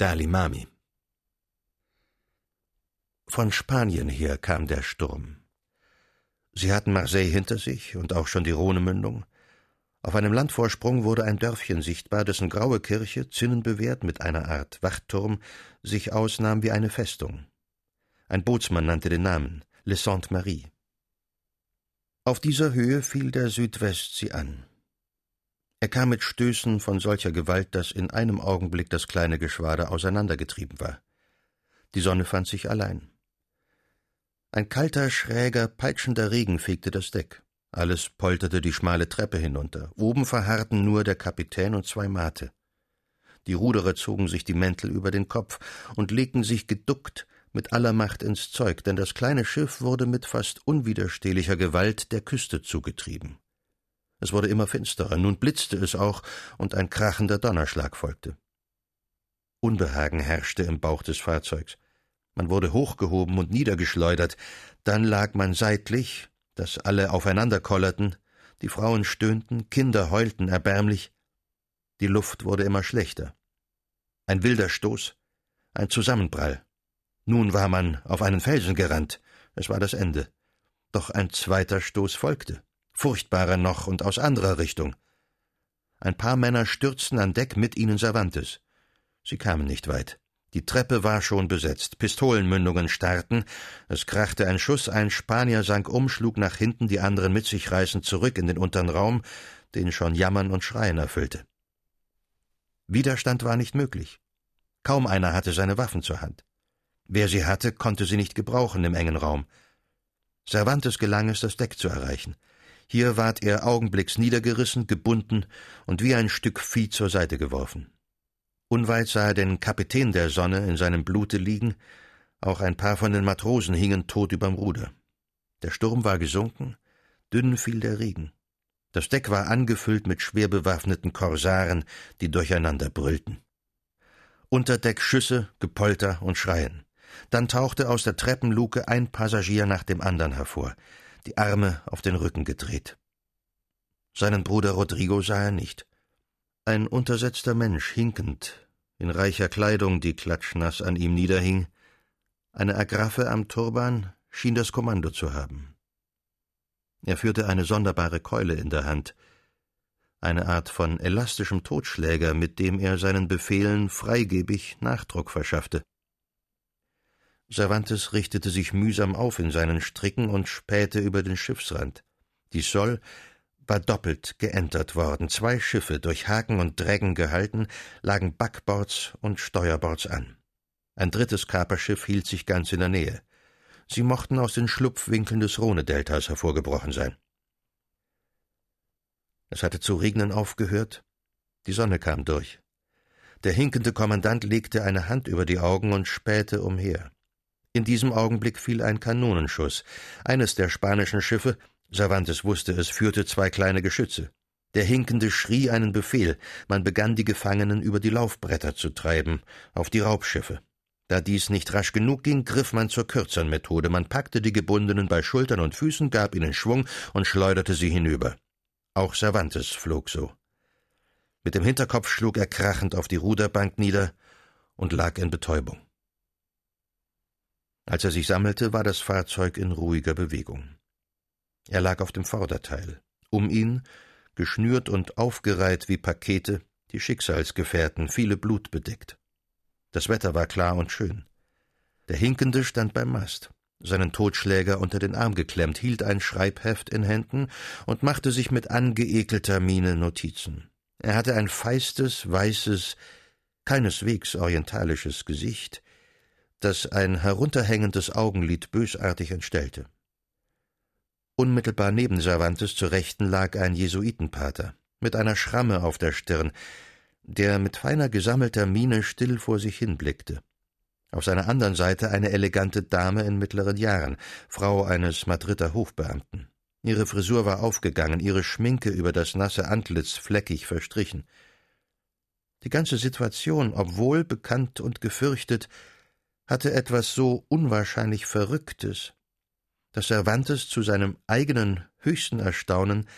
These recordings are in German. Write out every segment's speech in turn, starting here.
Dalimami. Von Spanien her kam der Sturm. Sie hatten Marseille hinter sich und auch schon die Rhonemündung. Auf einem Landvorsprung wurde ein Dörfchen sichtbar, dessen graue Kirche, zinnenbewehrt mit einer Art Wachturm, sich ausnahm wie eine Festung. Ein Bootsmann nannte den Namen Le Sainte Marie. Auf dieser Höhe fiel der Südwest sie an. Er kam mit Stößen von solcher Gewalt, dass in einem Augenblick das kleine Geschwader auseinandergetrieben war. Die Sonne fand sich allein. Ein kalter, schräger, peitschender Regen fegte das Deck. Alles polterte die schmale Treppe hinunter. Oben verharrten nur der Kapitän und zwei Mate. Die Ruderer zogen sich die Mäntel über den Kopf und legten sich geduckt mit aller Macht ins Zeug, denn das kleine Schiff wurde mit fast unwiderstehlicher Gewalt der Küste zugetrieben. Es wurde immer finsterer, nun blitzte es auch, und ein krachender Donnerschlag folgte. Unbehagen herrschte im Bauch des Fahrzeugs. Man wurde hochgehoben und niedergeschleudert, dann lag man seitlich, dass alle aufeinander kollerten, die Frauen stöhnten, Kinder heulten erbärmlich, die Luft wurde immer schlechter. Ein wilder Stoß, ein Zusammenprall. Nun war man auf einen Felsen gerannt, es war das Ende. Doch ein zweiter Stoß folgte furchtbarer noch und aus anderer Richtung. Ein paar Männer stürzten an Deck, mit ihnen Cervantes. Sie kamen nicht weit. Die Treppe war schon besetzt, Pistolenmündungen starrten, es krachte ein Schuss, ein Spanier sank um, schlug nach hinten, die anderen mit sich reißend zurück in den unteren Raum, den schon Jammern und Schreien erfüllte. Widerstand war nicht möglich. Kaum einer hatte seine Waffen zur Hand. Wer sie hatte, konnte sie nicht gebrauchen im engen Raum. Cervantes gelang es, das Deck zu erreichen. Hier ward er augenblicks niedergerissen, gebunden und wie ein Stück Vieh zur Seite geworfen. Unweit sah er den Kapitän der Sonne in seinem Blute liegen, auch ein paar von den Matrosen hingen tot überm Ruder. Der Sturm war gesunken, dünn fiel der Regen. Das Deck war angefüllt mit schwer bewaffneten Korsaren, die durcheinander brüllten. Unter Deck Schüsse, Gepolter und Schreien. Dann tauchte aus der Treppenluke ein Passagier nach dem andern hervor die Arme auf den Rücken gedreht. Seinen Bruder Rodrigo sah er nicht. Ein untersetzter Mensch, hinkend, in reicher Kleidung, die klatschnass an ihm niederhing, eine Agraffe am Turban, schien das Kommando zu haben. Er führte eine sonderbare Keule in der Hand, eine Art von elastischem Totschläger, mit dem er seinen Befehlen freigebig Nachdruck verschaffte. Cervantes richtete sich mühsam auf in seinen Stricken und spähte über den Schiffsrand. Die Soll war doppelt geentert worden. Zwei Schiffe, durch Haken und Drägen gehalten, lagen Backbords und Steuerbords an. Ein drittes Kaperschiff hielt sich ganz in der Nähe. Sie mochten aus den Schlupfwinkeln des Rhonedeltas hervorgebrochen sein. Es hatte zu regnen aufgehört. Die Sonne kam durch. Der hinkende Kommandant legte eine Hand über die Augen und spähte umher. In diesem Augenblick fiel ein Kanonenschuss. Eines der spanischen Schiffe, Cervantes wusste es, führte zwei kleine Geschütze. Der Hinkende schrie einen Befehl, man begann die Gefangenen über die Laufbretter zu treiben, auf die Raubschiffe. Da dies nicht rasch genug ging, griff man zur kürzeren Methode, man packte die Gebundenen bei Schultern und Füßen, gab ihnen Schwung und schleuderte sie hinüber. Auch Cervantes flog so. Mit dem Hinterkopf schlug er krachend auf die Ruderbank nieder und lag in Betäubung. Als er sich sammelte, war das Fahrzeug in ruhiger Bewegung. Er lag auf dem Vorderteil. Um ihn, geschnürt und aufgereiht wie Pakete, die Schicksalsgefährten, viele Blut bedeckt. Das Wetter war klar und schön. Der Hinkende stand beim Mast, seinen Totschläger unter den Arm geklemmt, hielt ein Schreibheft in Händen und machte sich mit angeekelter Miene Notizen. Er hatte ein feistes, weißes, keineswegs orientalisches Gesicht, das ein herunterhängendes Augenlid bösartig entstellte. Unmittelbar neben Cervantes zur Rechten lag ein Jesuitenpater mit einer Schramme auf der Stirn, der mit feiner gesammelter Miene still vor sich hinblickte. Auf seiner anderen Seite eine elegante Dame in mittleren Jahren, Frau eines Madrider Hofbeamten. Ihre Frisur war aufgegangen, ihre Schminke über das nasse Antlitz fleckig verstrichen. Die ganze Situation, obwohl bekannt und gefürchtet, hatte etwas so unwahrscheinlich Verrücktes, dass Cervantes zu seinem eigenen höchsten Erstaunen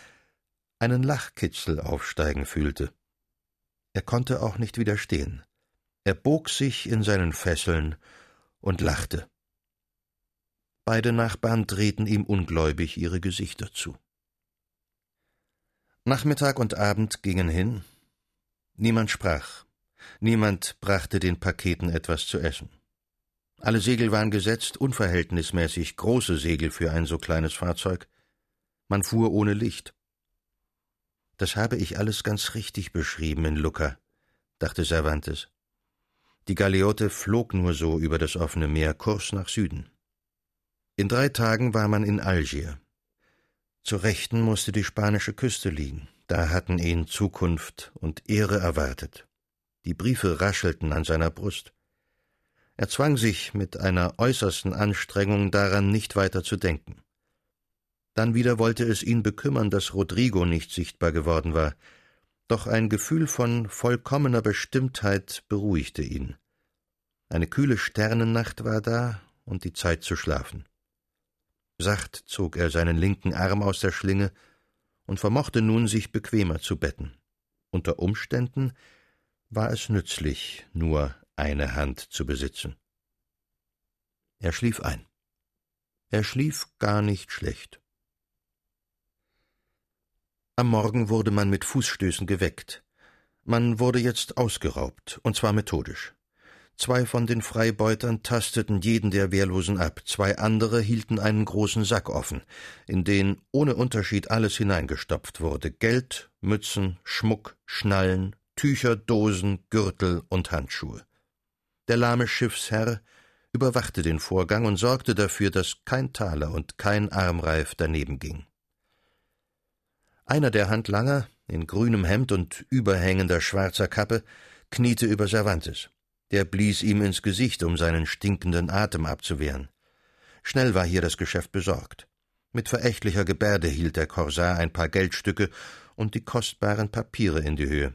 einen Lachkitzel aufsteigen fühlte. Er konnte auch nicht widerstehen. Er bog sich in seinen Fesseln und lachte. Beide Nachbarn drehten ihm ungläubig ihre Gesichter zu. Nachmittag und Abend gingen hin. Niemand sprach. Niemand brachte den Paketen etwas zu essen. Alle Segel waren gesetzt, unverhältnismäßig große Segel für ein so kleines Fahrzeug. Man fuhr ohne Licht. Das habe ich alles ganz richtig beschrieben in Lucca, dachte Cervantes. Die Galeote flog nur so über das offene Meer, Kurs nach Süden. In drei Tagen war man in Algier. Zur Rechten musste die spanische Küste liegen. Da hatten ihn Zukunft und Ehre erwartet. Die Briefe raschelten an seiner Brust. Er zwang sich mit einer äußersten Anstrengung daran, nicht weiter zu denken. Dann wieder wollte es ihn bekümmern, dass Rodrigo nicht sichtbar geworden war, doch ein Gefühl von vollkommener Bestimmtheit beruhigte ihn. Eine kühle Sternennacht war da und die Zeit zu schlafen. Sacht zog er seinen linken Arm aus der Schlinge und vermochte nun, sich bequemer zu betten. Unter Umständen war es nützlich, nur eine Hand zu besitzen. Er schlief ein. Er schlief gar nicht schlecht. Am Morgen wurde man mit Fußstößen geweckt. Man wurde jetzt ausgeraubt, und zwar methodisch. Zwei von den Freibeutern tasteten jeden der Wehrlosen ab, zwei andere hielten einen großen Sack offen, in den ohne Unterschied alles hineingestopft wurde Geld, Mützen, Schmuck, Schnallen, Tücher, Dosen, Gürtel und Handschuhe. Der lahme Schiffsherr überwachte den Vorgang und sorgte dafür, dass kein Taler und kein Armreif daneben ging. Einer der Handlanger, in grünem Hemd und überhängender schwarzer Kappe, kniete über Cervantes. Der blies ihm ins Gesicht, um seinen stinkenden Atem abzuwehren. Schnell war hier das Geschäft besorgt. Mit verächtlicher Gebärde hielt der Korsar ein paar Geldstücke und die kostbaren Papiere in die Höhe.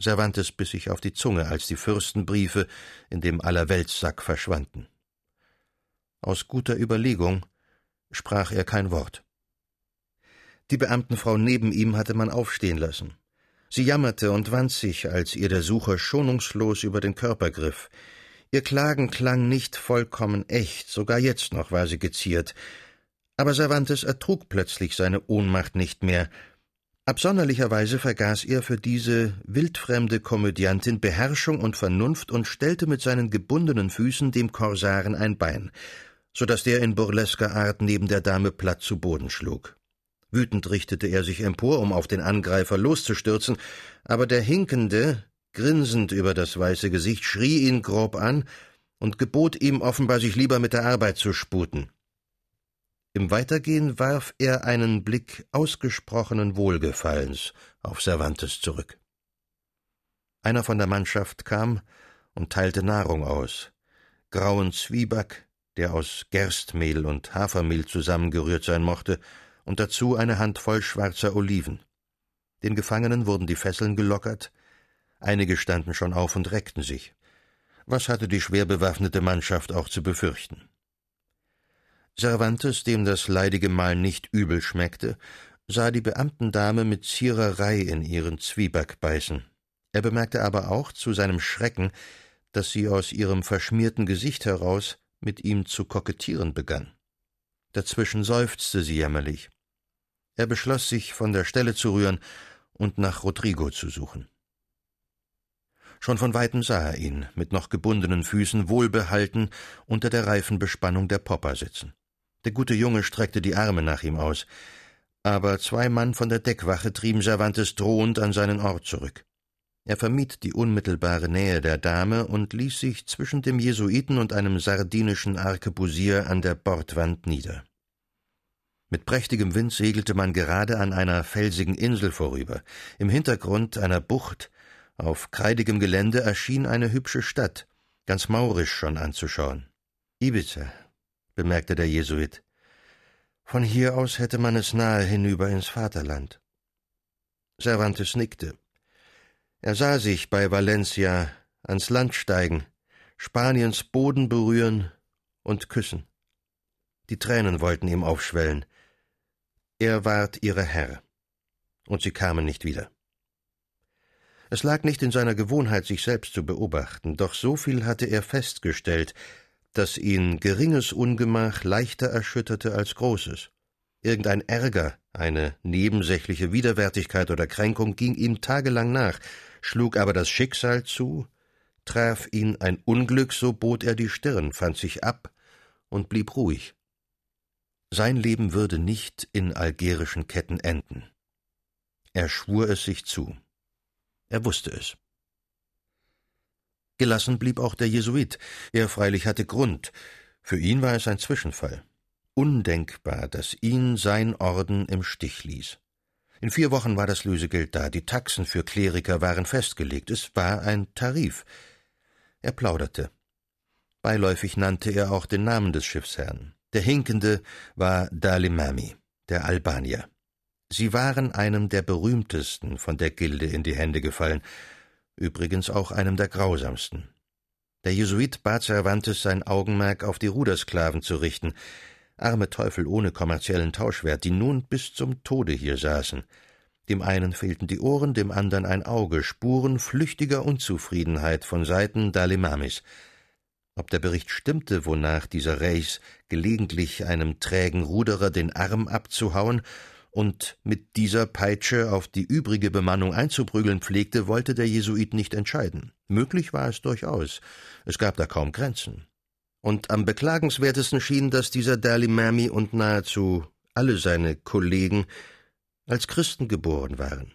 Cervantes biss sich auf die Zunge, als die Fürstenbriefe in dem Allerweltssack verschwanden. Aus guter Überlegung sprach er kein Wort. Die Beamtenfrau neben ihm hatte man aufstehen lassen. Sie jammerte und wand sich, als ihr der Sucher schonungslos über den Körper griff. Ihr Klagen klang nicht vollkommen echt, sogar jetzt noch war sie geziert. Aber Cervantes ertrug plötzlich seine Ohnmacht nicht mehr. Absonderlicherweise vergaß er für diese wildfremde Komödiantin Beherrschung und Vernunft und stellte mit seinen gebundenen Füßen dem Korsaren ein Bein, so dass der in burlesker Art neben der Dame platt zu Boden schlug. Wütend richtete er sich empor, um auf den Angreifer loszustürzen, aber der Hinkende, grinsend über das weiße Gesicht, schrie ihn grob an und gebot ihm offenbar, sich lieber mit der Arbeit zu sputen. Im Weitergehen warf er einen Blick ausgesprochenen Wohlgefallens auf Cervantes zurück. Einer von der Mannschaft kam und teilte Nahrung aus. Grauen Zwieback, der aus Gerstmehl und Hafermehl zusammengerührt sein mochte, und dazu eine Handvoll schwarzer Oliven. Den Gefangenen wurden die Fesseln gelockert, einige standen schon auf und reckten sich. Was hatte die schwer bewaffnete Mannschaft auch zu befürchten? Cervantes, dem das leidige Mahl nicht übel schmeckte, sah die Beamtendame mit Ziererei in ihren Zwieback beißen. Er bemerkte aber auch zu seinem Schrecken, dass sie aus ihrem verschmierten Gesicht heraus mit ihm zu kokettieren begann. Dazwischen seufzte sie jämmerlich. Er beschloss, sich von der Stelle zu rühren und nach Rodrigo zu suchen. Schon von weitem sah er ihn, mit noch gebundenen Füßen wohlbehalten, unter der Reifenbespannung der Popper sitzen. Der gute Junge streckte die Arme nach ihm aus, aber zwei Mann von der Deckwache trieben Cervantes drohend an seinen Ort zurück. Er vermied die unmittelbare Nähe der Dame und ließ sich zwischen dem Jesuiten und einem sardinischen Arkebusier an der Bordwand nieder. Mit prächtigem Wind segelte man gerade an einer felsigen Insel vorüber. Im Hintergrund einer Bucht, auf kreidigem Gelände, erschien eine hübsche Stadt, ganz maurisch schon anzuschauen. Ibiza, bemerkte der Jesuit. Von hier aus hätte man es nahe hinüber ins Vaterland. Cervantes nickte. Er sah sich bei Valencia ans Land steigen, Spaniens Boden berühren und küssen. Die Tränen wollten ihm aufschwellen. Er ward ihre Herr, und sie kamen nicht wieder. Es lag nicht in seiner Gewohnheit, sich selbst zu beobachten, doch so viel hatte er festgestellt, dass ihn geringes Ungemach leichter erschütterte als großes. Irgendein Ärger, eine nebensächliche Widerwärtigkeit oder Kränkung ging ihm tagelang nach, schlug aber das Schicksal zu, traf ihn ein Unglück, so bot er die Stirn, fand sich ab und blieb ruhig. Sein Leben würde nicht in algerischen Ketten enden. Er schwur es sich zu. Er wusste es. Gelassen blieb auch der Jesuit. Er freilich hatte Grund. Für ihn war es ein Zwischenfall. Undenkbar, dass ihn sein Orden im Stich ließ. In vier Wochen war das Lösegeld da, die Taxen für Kleriker waren festgelegt, es war ein Tarif. Er plauderte. Beiläufig nannte er auch den Namen des Schiffsherrn. Der Hinkende war Dalimami, der Albanier. Sie waren einem der berühmtesten von der Gilde in die Hände gefallen, übrigens auch einem der grausamsten. Der Jesuit bat Cervantes, sein Augenmerk auf die Rudersklaven zu richten, arme Teufel ohne kommerziellen Tauschwert, die nun bis zum Tode hier saßen. Dem einen fehlten die Ohren, dem anderen ein Auge, Spuren flüchtiger Unzufriedenheit von Seiten Dalimamis. Ob der Bericht stimmte, wonach dieser Reis gelegentlich einem trägen Ruderer den Arm abzuhauen und mit dieser Peitsche auf die übrige Bemannung einzuprügeln pflegte, wollte der Jesuit nicht entscheiden. Möglich war es durchaus. Es gab da kaum Grenzen. Und am beklagenswertesten schien, dass dieser Dalimami und nahezu alle seine Kollegen als Christen geboren waren.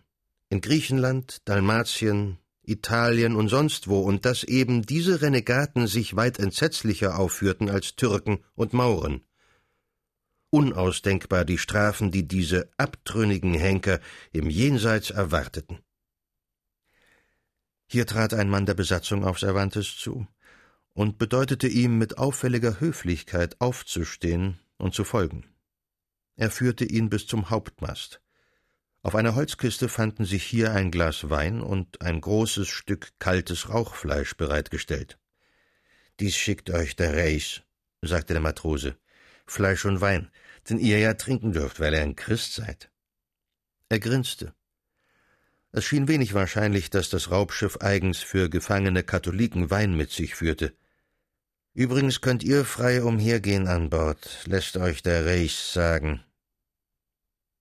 In Griechenland, Dalmatien, Italien und sonst wo, und dass eben diese Renegaten sich weit entsetzlicher aufführten als Türken und Mauren unausdenkbar die Strafen, die diese abtrünnigen Henker im Jenseits erwarteten. Hier trat ein Mann der Besatzung auf Cervantes zu und bedeutete ihm mit auffälliger Höflichkeit aufzustehen und zu folgen. Er führte ihn bis zum Hauptmast. Auf einer Holzkiste fanden sich hier ein Glas Wein und ein großes Stück kaltes Rauchfleisch bereitgestellt. Dies schickt euch der Reis, sagte der Matrose. Fleisch und Wein, den ihr ja trinken dürft, weil ihr ein Christ seid. Er grinste. Es schien wenig wahrscheinlich, dass das Raubschiff eigens für gefangene Katholiken Wein mit sich führte. Übrigens könnt ihr frei umhergehen an Bord, lässt euch der Reis sagen.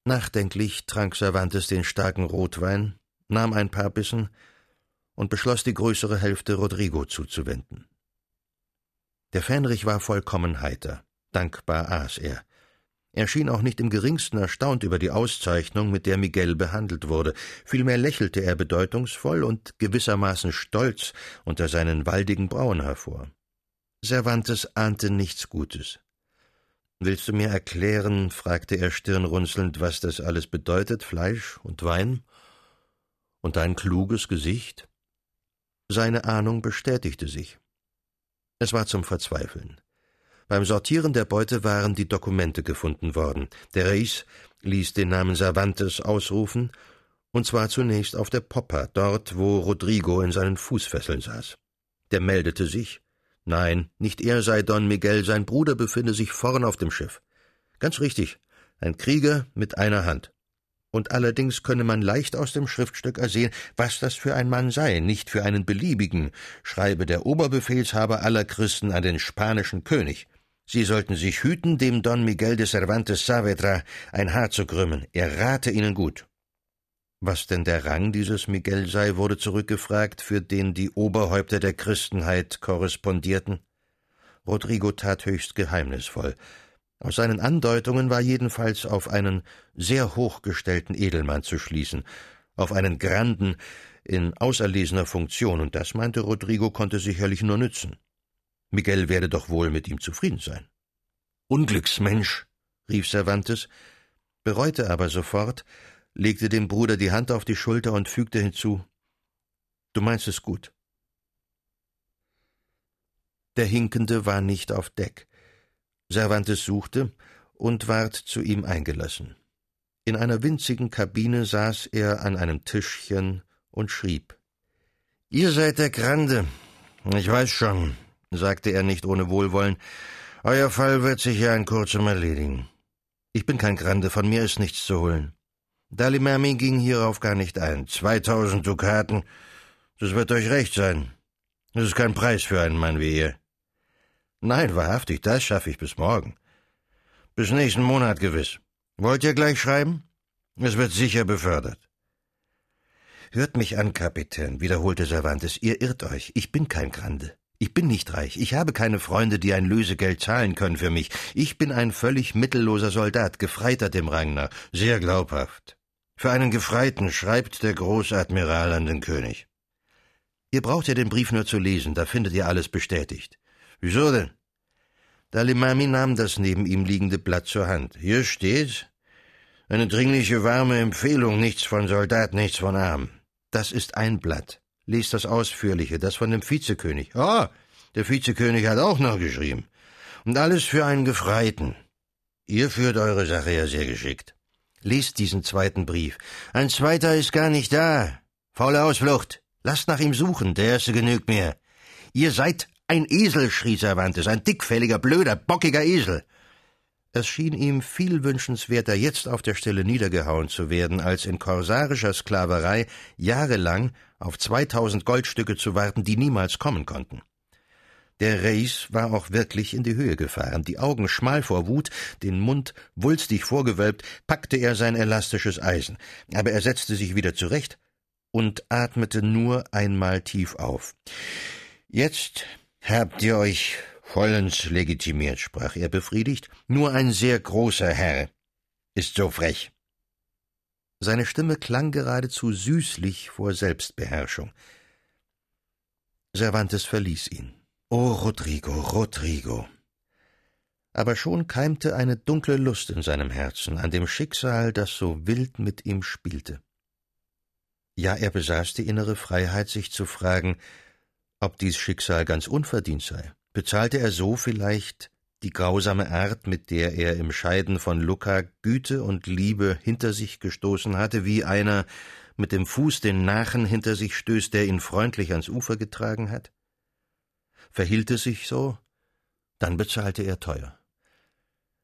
Nachdenklich trank Cervantes den starken Rotwein, nahm ein paar Bissen und beschloss, die größere Hälfte Rodrigo zuzuwenden. Der Fähnrich war vollkommen heiter. Dankbar aß er. Er schien auch nicht im geringsten erstaunt über die Auszeichnung, mit der Miguel behandelt wurde. Vielmehr lächelte er bedeutungsvoll und gewissermaßen stolz unter seinen waldigen Brauen hervor. Cervantes ahnte nichts Gutes. Willst du mir erklären, fragte er stirnrunzelnd, was das alles bedeutet, Fleisch und Wein? Und dein kluges Gesicht? Seine Ahnung bestätigte sich. Es war zum Verzweifeln. Beim Sortieren der Beute waren die Dokumente gefunden worden. Der Reis ließ den Namen Cervantes ausrufen, und zwar zunächst auf der Poppa, dort, wo Rodrigo in seinen Fußfesseln saß. Der meldete sich. Nein, nicht er sei Don Miguel, sein Bruder befinde sich vorn auf dem Schiff. Ganz richtig, ein Krieger mit einer Hand. Und allerdings könne man leicht aus dem Schriftstück ersehen, was das für ein Mann sei, nicht für einen beliebigen, schreibe der Oberbefehlshaber aller Christen an den spanischen König. Sie sollten sich hüten, dem Don Miguel de Cervantes Saavedra ein Haar zu krümmen. Er rate Ihnen gut. Was denn der Rang dieses Miguel sei, wurde zurückgefragt, für den die Oberhäupter der Christenheit korrespondierten. Rodrigo tat höchst geheimnisvoll. Aus seinen Andeutungen war jedenfalls auf einen sehr hochgestellten Edelmann zu schließen, auf einen Granden in auserlesener Funktion, und das meinte Rodrigo konnte sicherlich nur nützen. Miguel werde doch wohl mit ihm zufrieden sein. Unglücksmensch, rief Cervantes, bereute aber sofort, legte dem Bruder die Hand auf die Schulter und fügte hinzu Du meinst es gut. Der Hinkende war nicht auf Deck. Cervantes suchte und ward zu ihm eingelassen. In einer winzigen Kabine saß er an einem Tischchen und schrieb. Ihr seid der Grande. Ich weiß schon sagte er nicht ohne Wohlwollen. Euer Fall wird sich ja in kurzem erledigen. Ich bin kein Grande, von mir ist nichts zu holen. Dalimami ging hierauf gar nicht ein. Zweitausend Dukaten, das wird euch recht sein. Das ist kein Preis für einen Mann wie ihr. Nein, wahrhaftig, das schaffe ich bis morgen. Bis nächsten Monat gewiss. Wollt ihr gleich schreiben? Es wird sicher befördert. Hört mich an, Kapitän, wiederholte Cervantes, ihr irrt euch. Ich bin kein Grande. Ich bin nicht reich. Ich habe keine Freunde, die ein Lösegeld zahlen können für mich. Ich bin ein völlig mittelloser Soldat, Gefreiter dem Rang nach. Sehr glaubhaft. Für einen Gefreiten schreibt der Großadmiral an den König. Ihr braucht ja den Brief nur zu lesen, da findet ihr alles bestätigt. Wieso denn? Dalimami nahm das neben ihm liegende Blatt zur Hand. Hier steht eine dringliche warme Empfehlung, nichts von Soldat, nichts von Arm. Das ist ein Blatt. Lies das Ausführliche, das von dem Vizekönig. Ah, der Vizekönig hat auch noch geschrieben. Und alles für einen Gefreiten. Ihr führt eure Sache ja sehr geschickt. Lest diesen zweiten Brief. Ein zweiter ist gar nicht da. Faule Ausflucht. Lasst nach ihm suchen, der erste genügt mir. Ihr seid ein Esel, schrie Cervantes, ein dickfälliger, blöder, bockiger Esel. Es schien ihm viel wünschenswerter, jetzt auf der Stelle niedergehauen zu werden, als in korsarischer Sklaverei jahrelang auf zweitausend Goldstücke zu warten, die niemals kommen konnten. Der Reis war auch wirklich in die Höhe gefahren. Die Augen schmal vor Wut, den Mund wulstig vorgewölbt, packte er sein elastisches Eisen. Aber er setzte sich wieder zurecht und atmete nur einmal tief auf. Jetzt habt ihr euch Vollends legitimiert, sprach er befriedigt, nur ein sehr großer Herr ist so frech. Seine Stimme klang geradezu süßlich vor Selbstbeherrschung. Cervantes verließ ihn. O Rodrigo, Rodrigo. Aber schon keimte eine dunkle Lust in seinem Herzen an dem Schicksal, das so wild mit ihm spielte. Ja, er besaß die innere Freiheit, sich zu fragen, ob dies Schicksal ganz unverdient sei. Bezahlte er so vielleicht die grausame Art, mit der er im Scheiden von Luca Güte und Liebe hinter sich gestoßen hatte, wie einer mit dem Fuß den Nachen hinter sich stößt, der ihn freundlich ans Ufer getragen hat? Verhielt es sich so, dann bezahlte er teuer.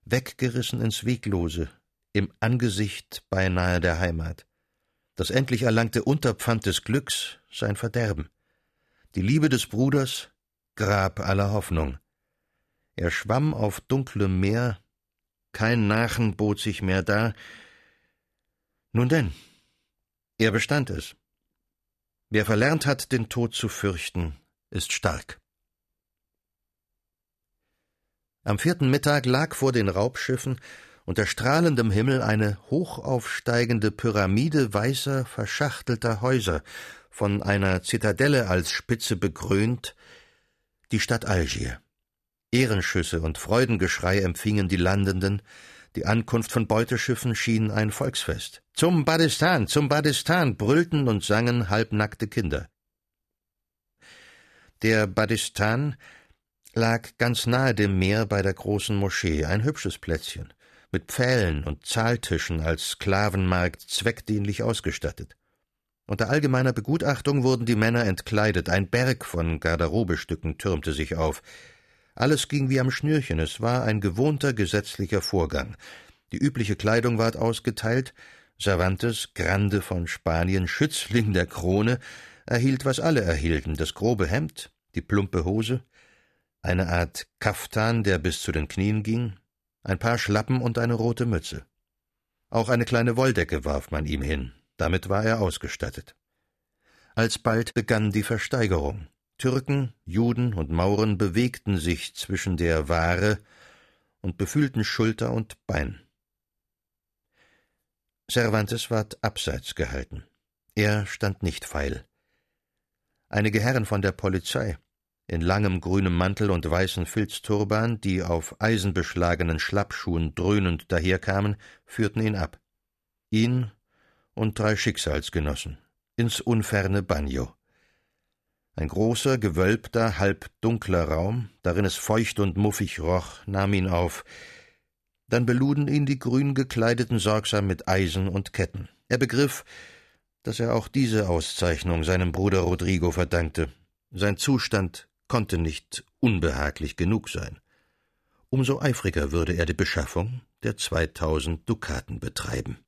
Weggerissen ins Weglose, im Angesicht beinahe der Heimat. Das endlich erlangte Unterpfand des Glücks sein Verderben. Die Liebe des Bruders Grab aller Hoffnung. Er schwamm auf dunklem Meer, kein Nachen bot sich mehr dar. Nun denn, er bestand es. Wer verlernt hat, den Tod zu fürchten, ist stark. Am vierten Mittag lag vor den Raubschiffen unter strahlendem Himmel eine hochaufsteigende Pyramide weißer, verschachtelter Häuser, von einer Zitadelle als Spitze bekrönt, die Stadt Algier. Ehrenschüsse und Freudengeschrei empfingen die Landenden, die Ankunft von Beuteschiffen schien ein Volksfest. Zum Badistan, zum Badistan brüllten und sangen halbnackte Kinder. Der Badistan lag ganz nahe dem Meer bei der großen Moschee, ein hübsches Plätzchen, mit Pfählen und Zahltischen als Sklavenmarkt zweckdienlich ausgestattet. Unter allgemeiner Begutachtung wurden die Männer entkleidet, ein Berg von Garderobestücken türmte sich auf. Alles ging wie am Schnürchen, es war ein gewohnter gesetzlicher Vorgang. Die übliche Kleidung ward ausgeteilt, Cervantes, Grande von Spanien, Schützling der Krone, erhielt, was alle erhielten, das grobe Hemd, die plumpe Hose, eine Art Kaftan, der bis zu den Knien ging, ein paar Schlappen und eine rote Mütze. Auch eine kleine Wolldecke warf man ihm hin, damit war er ausgestattet. Alsbald begann die Versteigerung. Türken, Juden und Mauren bewegten sich zwischen der Ware und befühlten Schulter und Bein. Cervantes ward abseits gehalten. Er stand nicht feil. Einige Herren von der Polizei, in langem grünem Mantel und weißen Filzturban, die auf eisenbeschlagenen Schlappschuhen dröhnend daherkamen, führten ihn ab. Ihn und drei Schicksalsgenossen ins unferne Bagno. Ein großer, gewölbter, halb dunkler Raum, darin es feucht und muffig roch, nahm ihn auf. Dann beluden ihn die grün gekleideten sorgsam mit Eisen und Ketten. Er begriff, dass er auch diese Auszeichnung seinem Bruder Rodrigo verdankte. Sein Zustand konnte nicht unbehaglich genug sein. Umso eifriger würde er die Beschaffung der zweitausend Dukaten betreiben.